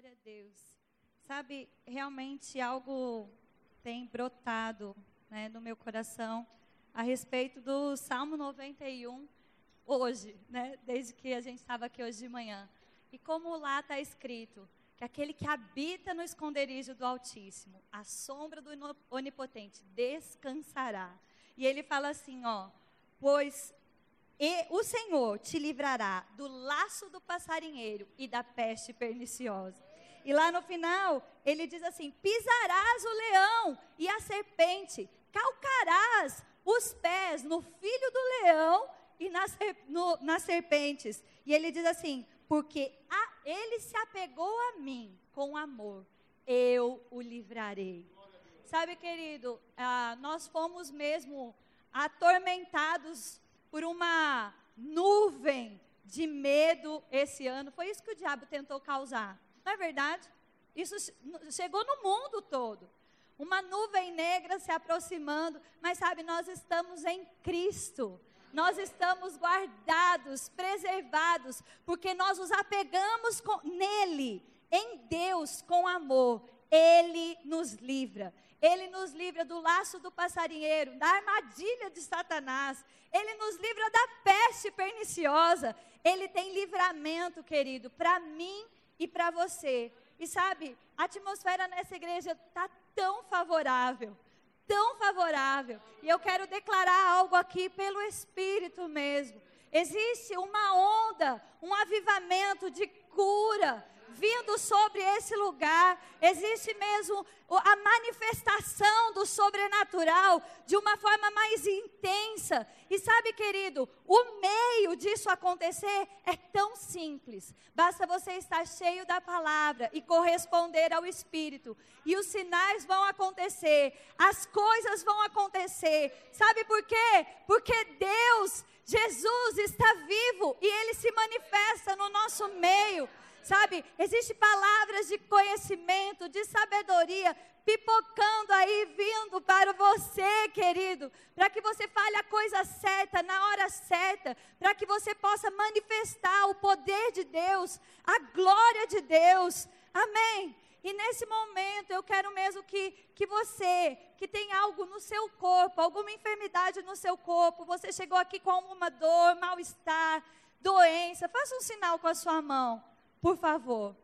Glória a Deus. Sabe, realmente algo tem brotado né, no meu coração a respeito do Salmo 91 hoje, né, desde que a gente estava aqui hoje de manhã. E como lá está escrito, que aquele que habita no esconderijo do Altíssimo, a sombra do Onipotente, descansará. E ele fala assim, ó, pois e o Senhor te livrará do laço do passarinheiro e da peste perniciosa. E lá no final, ele diz assim: pisarás o leão e a serpente, calcarás os pés no filho do leão e nas, no, nas serpentes. E ele diz assim: porque a, ele se apegou a mim com amor, eu o livrarei. Sabe, querido, ah, nós fomos mesmo atormentados por uma nuvem de medo esse ano. Foi isso que o diabo tentou causar. Não é verdade? Isso chegou no mundo todo. Uma nuvem negra se aproximando, mas sabe, nós estamos em Cristo. Nós estamos guardados, preservados, porque nós nos apegamos com, nele, em Deus, com amor. Ele nos livra. Ele nos livra do laço do passarinheiro, da armadilha de Satanás. Ele nos livra da peste perniciosa. Ele tem livramento, querido, para mim e para você. E sabe, a atmosfera nessa igreja está tão favorável, tão favorável. E eu quero declarar algo aqui pelo Espírito mesmo. Existe uma onda, um avivamento de cura, vindo sobre esse lugar. Existe mesmo a manifestação do sobrenatural de uma forma mais intensa. E sabe, querido, o meio disso acontecer é tão simples. Basta você estar cheio da palavra e corresponder ao Espírito. E os sinais vão acontecer, as coisas vão acontecer. Sabe por quê? Porque Deus, Jesus está vivo e ele se manifesta no nosso meio. Sabe, existe palavras de conhecimento, de sabedoria pipocando aí, vindo para você, querido, para que você fale a coisa certa, na hora certa, para que você possa manifestar o poder de Deus, a glória de Deus. Amém. E nesse momento eu quero mesmo que, que você, que tem algo no seu corpo, alguma enfermidade no seu corpo, você chegou aqui com alguma dor, mal-estar, doença, faça um sinal com a sua mão por favor.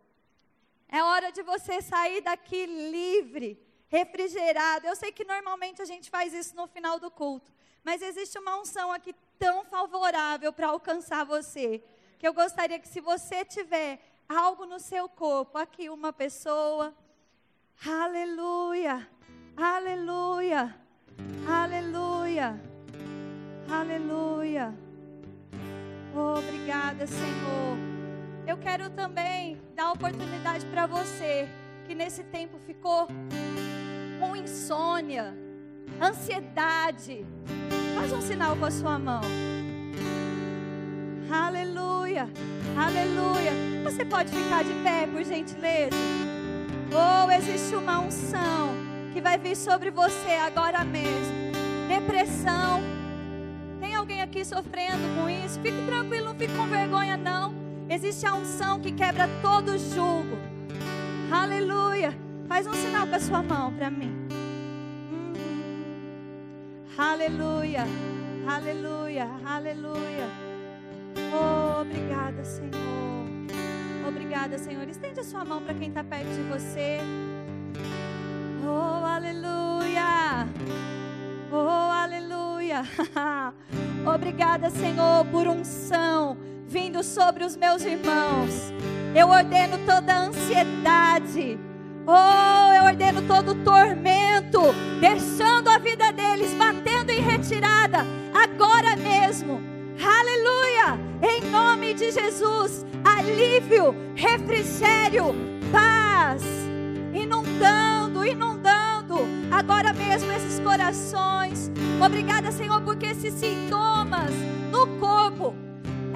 É hora de você sair daqui livre, refrigerado. Eu sei que normalmente a gente faz isso no final do culto, mas existe uma unção aqui tão favorável para alcançar você, que eu gostaria que se você tiver algo no seu corpo, aqui uma pessoa, aleluia, aleluia, aleluia, aleluia. obrigada, Senhor. Eu quero também dar oportunidade para você que nesse tempo ficou com insônia, ansiedade. Faz um sinal com a sua mão. Aleluia, aleluia. Você pode ficar de pé, por gentileza? Ou oh, existe uma unção que vai vir sobre você agora mesmo. Depressão. Tem alguém aqui sofrendo com isso? Fique tranquilo, não fique com vergonha, não. Existe a unção que quebra todo jugo. Aleluia. Faz um sinal com a sua mão para mim. Hum. Aleluia. Aleluia. Aleluia. Oh, obrigada, Senhor. Obrigada, Senhor. Estende a sua mão para quem está perto de você. Oh, aleluia. Oh, aleluia. Obrigada, Senhor, por unção vindo sobre os meus irmãos. Eu ordeno toda ansiedade. Oh, eu ordeno todo tormento, deixando a vida deles, batendo em retirada, agora mesmo. Aleluia! Em nome de Jesus, alívio, refrigério, paz, inundando, inundando, agora mesmo esses corações. Obrigada, Senhor, porque esses sintomas no corpo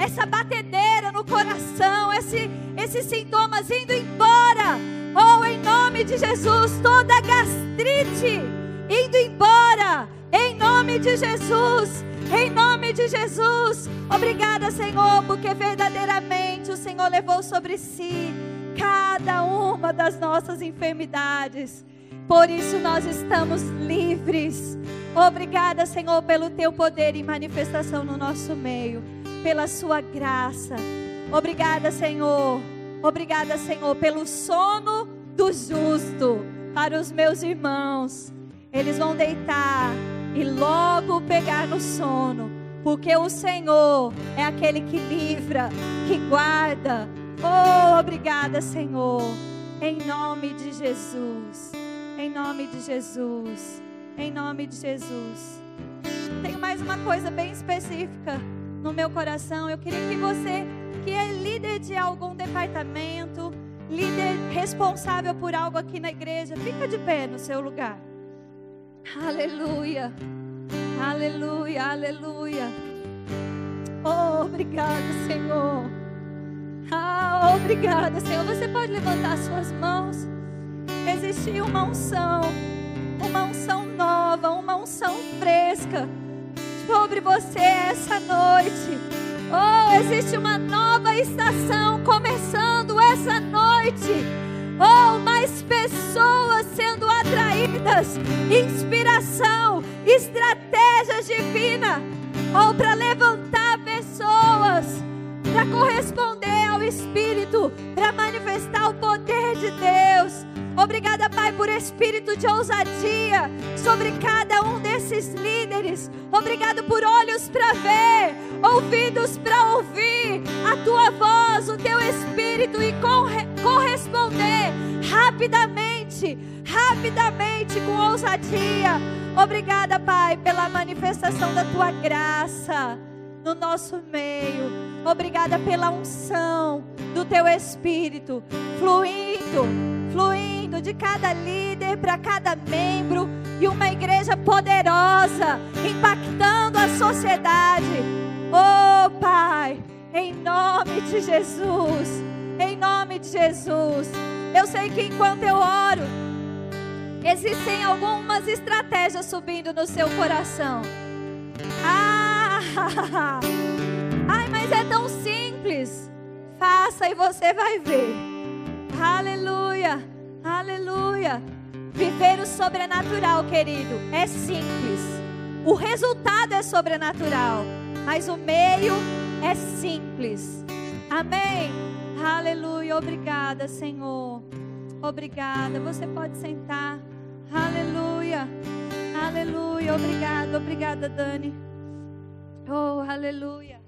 essa batedeira no coração, esse, esses sintomas indo embora. Oh, em nome de Jesus, toda gastrite indo embora. Em nome de Jesus. Em nome de Jesus. Obrigada, Senhor, porque verdadeiramente o Senhor levou sobre si cada um uma das nossas enfermidades. Por isso nós estamos livres. Obrigada, Senhor, pelo teu poder e manifestação no nosso meio, pela sua graça. Obrigada, Senhor. Obrigada, Senhor, pelo sono do justo para os meus irmãos. Eles vão deitar e logo pegar no sono, porque o Senhor é aquele que livra, que guarda. Oh, obrigada, Senhor. Em nome de Jesus. Em nome de Jesus. Em nome de Jesus. Tenho mais uma coisa bem específica no meu coração. Eu queria que você, que é líder de algum departamento, líder responsável por algo aqui na igreja, fica de pé no seu lugar. Aleluia. Aleluia, aleluia. Oh, obrigado, Senhor. Ah, obrigada, Senhor. Você pode levantar suas mãos existir uma unção, uma unção nova, uma unção fresca sobre você essa noite. Oh, existe uma nova estação começando essa noite. Oh, mais pessoas sendo atraídas, inspiração, estratégias divinas. Oh, para levantar pessoas, para corresponder Espírito, para manifestar o poder de Deus. Obrigada, Pai, por espírito de ousadia sobre cada um desses líderes. Obrigado por olhos para ver, ouvidos para ouvir a tua voz, o teu espírito e corre corresponder rapidamente, rapidamente com ousadia. Obrigada, Pai, pela manifestação da tua graça no nosso meio. Obrigada pela unção do teu espírito fluindo, fluindo de cada líder para cada membro e uma igreja poderosa, impactando a sociedade. Oh, Pai, em nome de Jesus, em nome de Jesus. Eu sei que enquanto eu oro, existem algumas estratégias subindo no seu coração. Ah, ai, mas é tão simples. Faça e você vai ver. Aleluia. Aleluia. Viver o sobrenatural, querido, é simples. O resultado é sobrenatural, mas o meio é simples. Amém. Aleluia. Obrigada, Senhor. Obrigada. Você pode sentar. Aleluia. Aleluia. Obrigada. Obrigada, Dani. Oh, aleluia.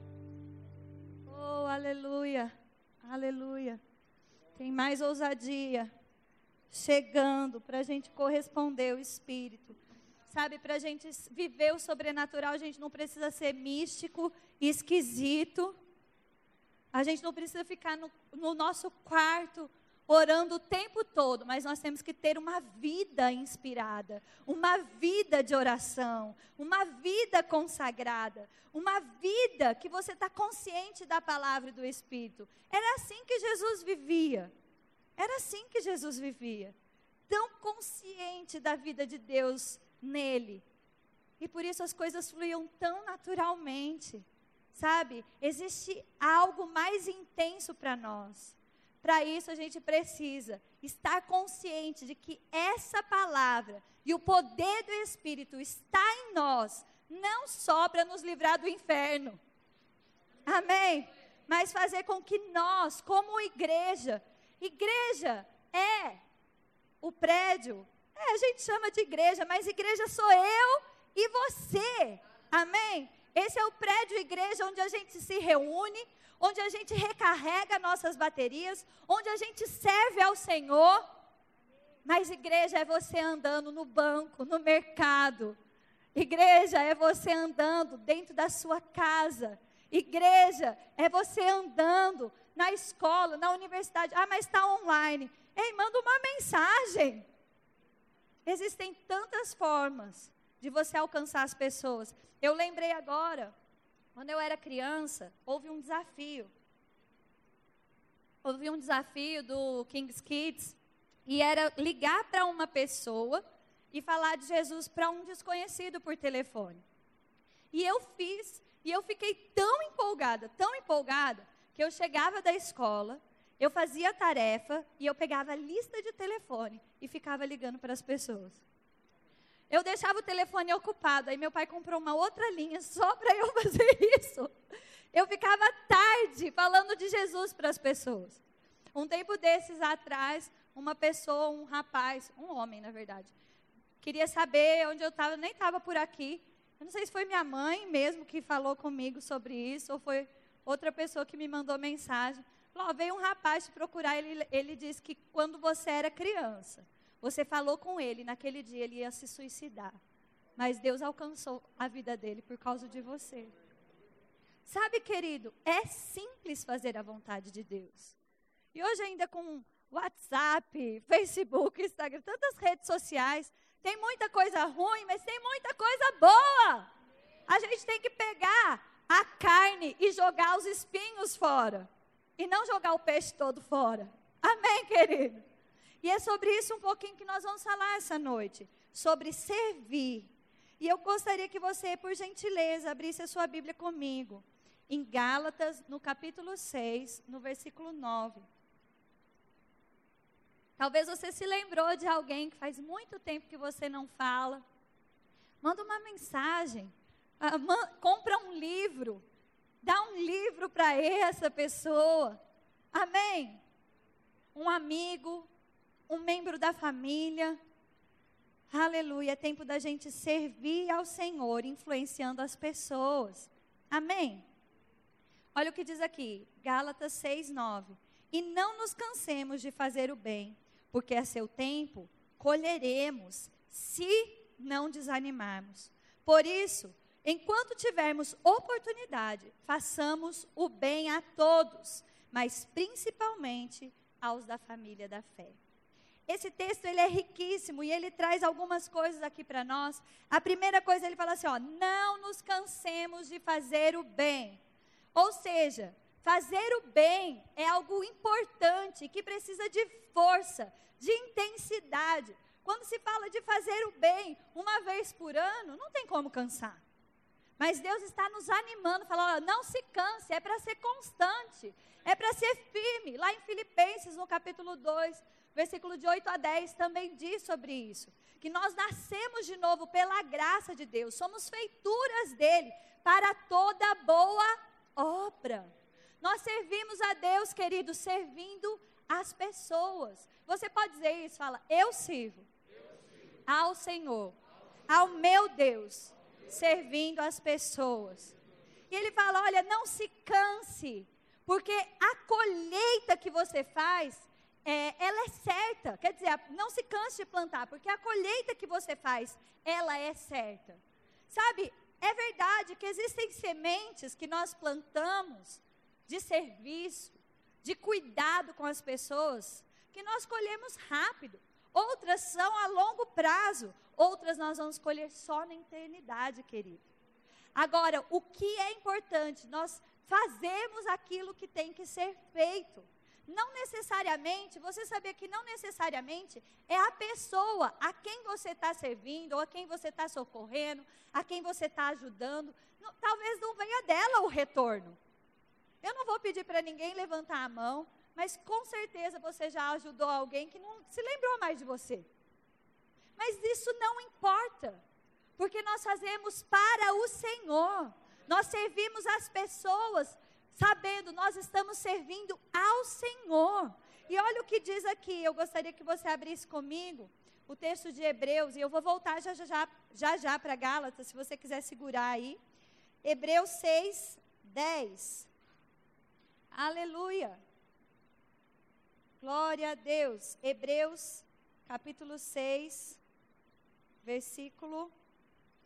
Oh, aleluia. Aleluia. Tem mais ousadia chegando para a gente corresponder ao Espírito. Sabe, para a gente viver o sobrenatural, a gente não precisa ser místico, esquisito. A gente não precisa ficar no, no nosso quarto orando o tempo todo, mas nós temos que ter uma vida inspirada, uma vida de oração, uma vida consagrada, uma vida que você está consciente da palavra e do Espírito. Era assim que Jesus vivia. Era assim que Jesus vivia, tão consciente da vida de Deus nele. E por isso as coisas fluíam tão naturalmente. Sabe? Existe algo mais intenso para nós. Para isso a gente precisa estar consciente de que essa palavra e o poder do Espírito está em nós, não só para nos livrar do inferno. Amém? Mas fazer com que nós, como igreja, Igreja é o prédio. É, a gente chama de igreja, mas igreja sou eu e você. Amém? Esse é o prédio igreja onde a gente se reúne, onde a gente recarrega nossas baterias, onde a gente serve ao Senhor. Mas igreja é você andando no banco, no mercado. Igreja é você andando dentro da sua casa. Igreja é você andando na escola, na universidade. Ah, mas está online. Ei, manda uma mensagem. Existem tantas formas de você alcançar as pessoas. Eu lembrei agora, quando eu era criança, houve um desafio. Houve um desafio do King's Kids e era ligar para uma pessoa e falar de Jesus para um desconhecido por telefone. E eu fiz, e eu fiquei tão empolgada, tão empolgada, que eu chegava da escola, eu fazia a tarefa e eu pegava a lista de telefone e ficava ligando para as pessoas. Eu deixava o telefone ocupado, aí meu pai comprou uma outra linha só para eu fazer isso. Eu ficava tarde falando de Jesus para as pessoas. Um tempo desses atrás, uma pessoa, um rapaz, um homem na verdade, queria saber onde eu estava, nem estava por aqui. Eu não sei se foi minha mãe mesmo que falou comigo sobre isso, ou foi outra pessoa que me mandou mensagem. Falou, veio um rapaz te procurar, ele, ele disse que quando você era criança, você falou com ele, naquele dia ele ia se suicidar. Mas Deus alcançou a vida dele por causa de você. Sabe, querido, é simples fazer a vontade de Deus. E hoje ainda com WhatsApp, Facebook, Instagram, tantas redes sociais, tem muita coisa ruim, mas tem muita coisa boa. A gente tem que pegar a carne e jogar os espinhos fora e não jogar o peixe todo fora. Amém, querido? E é sobre isso um pouquinho que nós vamos falar essa noite, sobre servir. E eu gostaria que você, por gentileza, abrisse a sua Bíblia comigo, em Gálatas, no capítulo 6, no versículo 9. Talvez você se lembrou de alguém que faz muito tempo que você não fala. Manda uma mensagem, ah, compra um livro, Dá um livro para essa pessoa. Amém? Um amigo, um membro da família. Aleluia. É tempo da gente servir ao Senhor, influenciando as pessoas. Amém? Olha o que diz aqui, Gálatas 6, 9. E não nos cansemos de fazer o bem, porque a seu tempo colheremos, se não desanimarmos. Por isso, Enquanto tivermos oportunidade, façamos o bem a todos, mas principalmente aos da família da fé. Esse texto ele é riquíssimo e ele traz algumas coisas aqui para nós. A primeira coisa ele fala assim, ó, não nos cansemos de fazer o bem. Ou seja, fazer o bem é algo importante que precisa de força, de intensidade. Quando se fala de fazer o bem uma vez por ano, não tem como cansar. Mas Deus está nos animando, falando: não se canse, é para ser constante, é para ser firme. Lá em Filipenses, no capítulo 2, versículo de 8 a 10, também diz sobre isso. Que nós nascemos de novo pela graça de Deus, somos feituras dele para toda boa obra. Nós servimos a Deus, querido, servindo as pessoas. Você pode dizer isso, fala, eu sirvo, ao Senhor, ao meu Deus servindo as pessoas. E ele fala: olha, não se canse, porque a colheita que você faz, é, ela é certa. Quer dizer, não se canse de plantar, porque a colheita que você faz, ela é certa. Sabe, é verdade que existem sementes que nós plantamos de serviço, de cuidado com as pessoas, que nós colhemos rápido. Outras são a longo prazo, outras nós vamos colher só na eternidade, querido. Agora, o que é importante? Nós fazemos aquilo que tem que ser feito. Não necessariamente, você sabia que não necessariamente é a pessoa a quem você está servindo, ou a quem você está socorrendo, a quem você está ajudando. Não, talvez não venha dela o retorno. Eu não vou pedir para ninguém levantar a mão, mas com certeza você já ajudou alguém que não se lembrou mais de você. Mas isso não importa, porque nós fazemos para o Senhor. Nós servimos as pessoas sabendo, nós estamos servindo ao Senhor. E olha o que diz aqui, eu gostaria que você abrisse comigo o texto de Hebreus, e eu vou voltar já já, já, já, para Gálatas, se você quiser segurar aí. Hebreus 6, 10. Aleluia. Glória a Deus. Hebreus, capítulo 6, versículo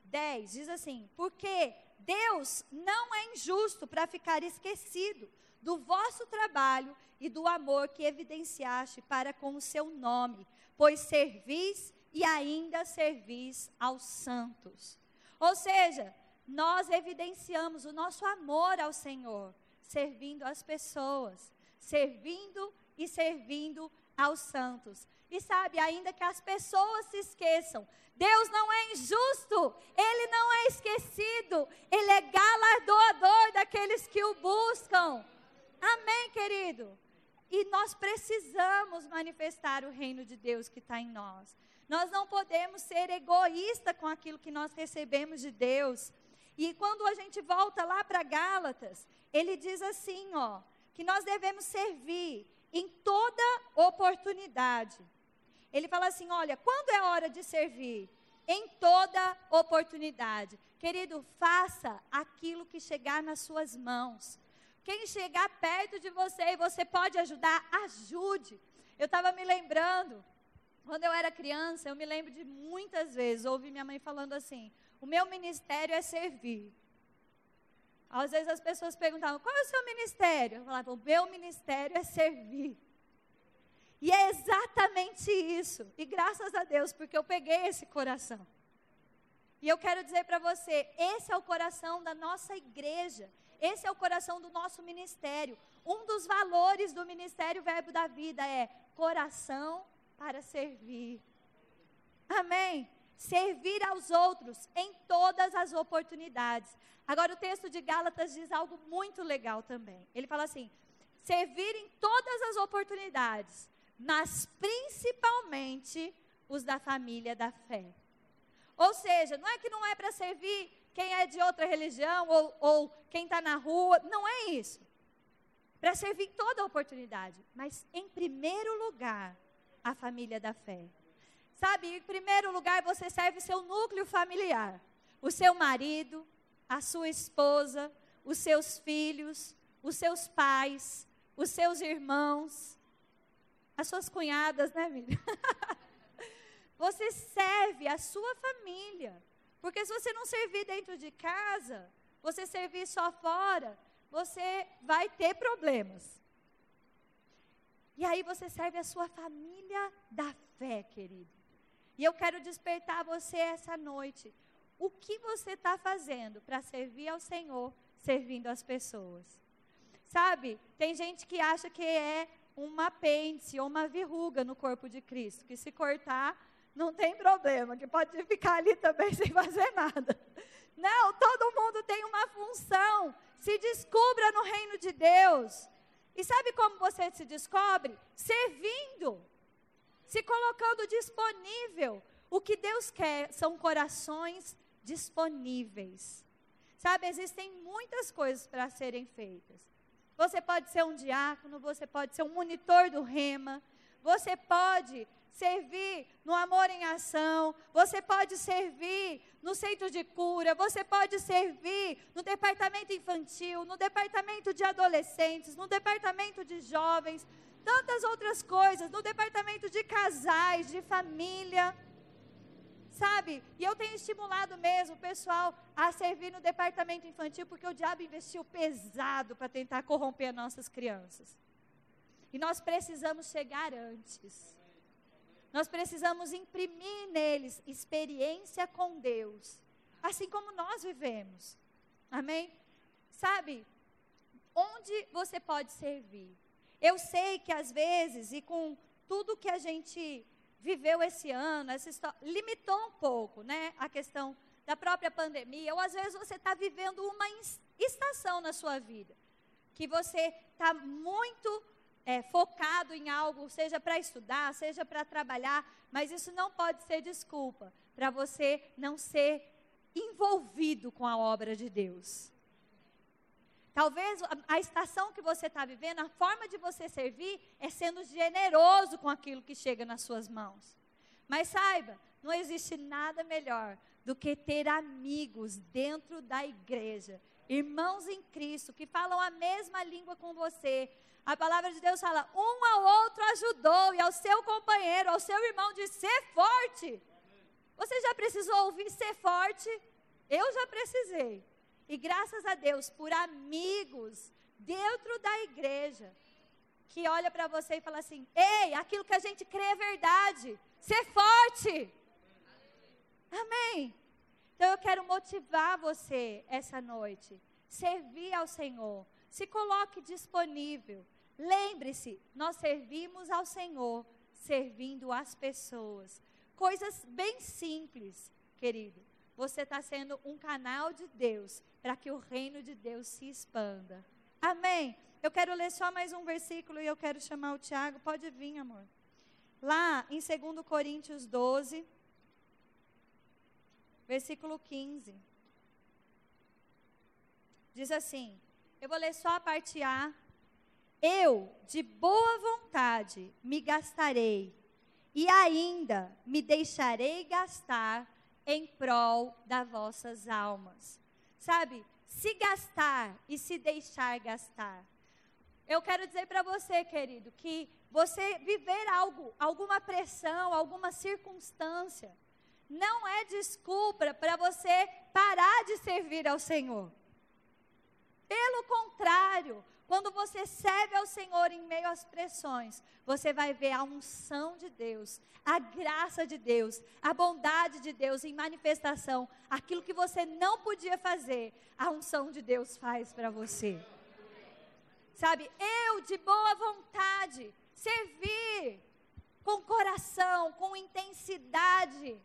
10. Diz assim: Porque Deus não é injusto para ficar esquecido do vosso trabalho e do amor que evidenciaste para com o seu nome, pois servis e ainda servis aos santos. Ou seja, nós evidenciamos o nosso amor ao Senhor, servindo as pessoas, servindo e servindo aos santos. E sabe, ainda que as pessoas se esqueçam, Deus não é injusto, Ele não é esquecido, Ele é galardoador daqueles que o buscam. Amém, querido? E nós precisamos manifestar o reino de Deus que está em nós. Nós não podemos ser egoísta com aquilo que nós recebemos de Deus. E quando a gente volta lá para Gálatas, ele diz assim, ó, que nós devemos servir em toda oportunidade. Ele fala assim: olha, quando é hora de servir? Em toda oportunidade. Querido, faça aquilo que chegar nas suas mãos. Quem chegar perto de você e você pode ajudar, ajude. Eu estava me lembrando, quando eu era criança, eu me lembro de muitas vezes ouvir minha mãe falando assim: o meu ministério é servir. Às vezes as pessoas perguntavam: qual é o seu ministério? Eu falava: o meu ministério é servir. E é exatamente isso. E graças a Deus, porque eu peguei esse coração. E eu quero dizer para você: esse é o coração da nossa igreja. Esse é o coração do nosso ministério. Um dos valores do ministério Verbo da Vida é coração para servir. Amém? Servir aos outros em todas as oportunidades. Agora, o texto de Gálatas diz algo muito legal também. Ele fala assim: servir em todas as oportunidades, mas principalmente os da família da fé. Ou seja, não é que não é para servir quem é de outra religião ou, ou quem está na rua, não é isso. Para servir toda oportunidade, mas em primeiro lugar, a família da fé. Sabe, em primeiro lugar, você serve seu núcleo familiar, o seu marido, a sua esposa, os seus filhos, os seus pais, os seus irmãos, as suas cunhadas, né, Miriam? você serve a sua família. Porque se você não servir dentro de casa, você servir só fora, você vai ter problemas. E aí você serve a sua família da fé, querido. E eu quero despertar você essa noite. O que você está fazendo para servir ao Senhor, servindo as pessoas? Sabe, tem gente que acha que é um apêndice ou uma verruga no corpo de Cristo, que se cortar não tem problema, que pode ficar ali também sem fazer nada. Não, todo mundo tem uma função. Se descubra no reino de Deus. E sabe como você se descobre? Servindo, se colocando disponível. O que Deus quer são corações disponíveis. Sabe, existem muitas coisas para serem feitas. Você pode ser um diácono, você pode ser um monitor do rema, você pode servir no amor em ação, você pode servir no centro de cura, você pode servir no departamento infantil, no departamento de adolescentes, no departamento de jovens, tantas outras coisas, no departamento de casais, de família. Sabe? E eu tenho estimulado mesmo o pessoal a servir no departamento infantil, porque o diabo investiu pesado para tentar corromper nossas crianças. E nós precisamos chegar antes. Nós precisamos imprimir neles experiência com Deus, assim como nós vivemos. Amém? Sabe, onde você pode servir? Eu sei que às vezes, e com tudo que a gente viveu esse ano, essa história, limitou um pouco, né, a questão da própria pandemia, ou às vezes você está vivendo uma estação na sua vida, que você está muito é, focado em algo, seja para estudar, seja para trabalhar, mas isso não pode ser desculpa para você não ser envolvido com a obra de Deus. Talvez a, estação que você está vivendo, a forma de você servir é sendo generoso com aquilo que chega nas suas mãos. Mas saiba, não existe nada melhor do que ter amigos dentro da igreja, irmãos em Cristo, que falam a mesma língua com você, a palavra de Deus fala: um ao outro ajudou, e ao seu companheiro, ao seu irmão, de ser forte. Você já precisou ouvir ser forte? Eu já precisei. E graças a Deus por amigos dentro da igreja que olha para você e fala assim: "Ei, aquilo que a gente crê é verdade. Ser forte." Amém. Então eu quero motivar você essa noite. Servir ao Senhor. Se coloque disponível. Lembre-se, nós servimos ao Senhor, servindo as pessoas. Coisas bem simples, querido. Você está sendo um canal de Deus para que o reino de Deus se expanda. Amém? Eu quero ler só mais um versículo e eu quero chamar o Tiago. Pode vir, amor. Lá em 2 Coríntios 12, versículo 15. Diz assim: eu vou ler só a parte A. Eu, de boa vontade, me gastarei, e ainda me deixarei gastar em prol das vossas almas. Sabe, se gastar e se deixar gastar. Eu quero dizer para você, querido, que você viver algo, alguma pressão, alguma circunstância, não é desculpa para você parar de servir ao Senhor. Pelo contrário, quando você serve ao Senhor em meio às pressões, você vai ver a unção de Deus, a graça de Deus, a bondade de Deus em manifestação. Aquilo que você não podia fazer, a unção de Deus faz para você. Sabe, eu de boa vontade, servir com coração, com intensidade,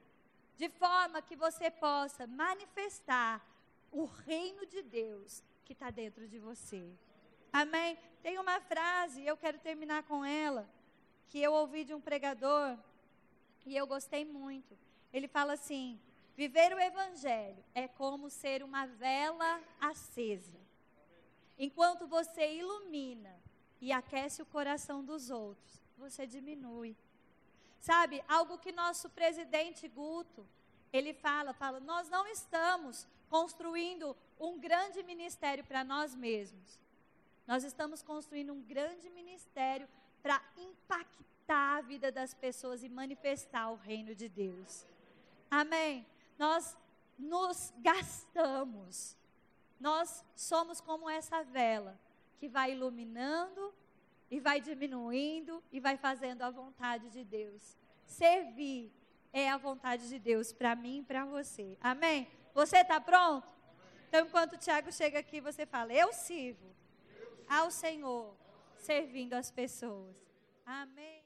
de forma que você possa manifestar o reino de Deus que está dentro de você. Amém? Tem uma frase, eu quero terminar com ela, que eu ouvi de um pregador e eu gostei muito. Ele fala assim: viver o evangelho é como ser uma vela acesa. Enquanto você ilumina e aquece o coração dos outros, você diminui. Sabe, algo que nosso presidente Guto, ele fala, fala, nós não estamos construindo um grande ministério para nós mesmos. Nós estamos construindo um grande ministério para impactar a vida das pessoas e manifestar o reino de Deus. Amém? Nós nos gastamos. Nós somos como essa vela que vai iluminando e vai diminuindo e vai fazendo a vontade de Deus. Servir é a vontade de Deus para mim e para você. Amém? Você está pronto? Então, enquanto o Tiago chega aqui, você fala: Eu sirvo ao Senhor, servindo as pessoas. Amém.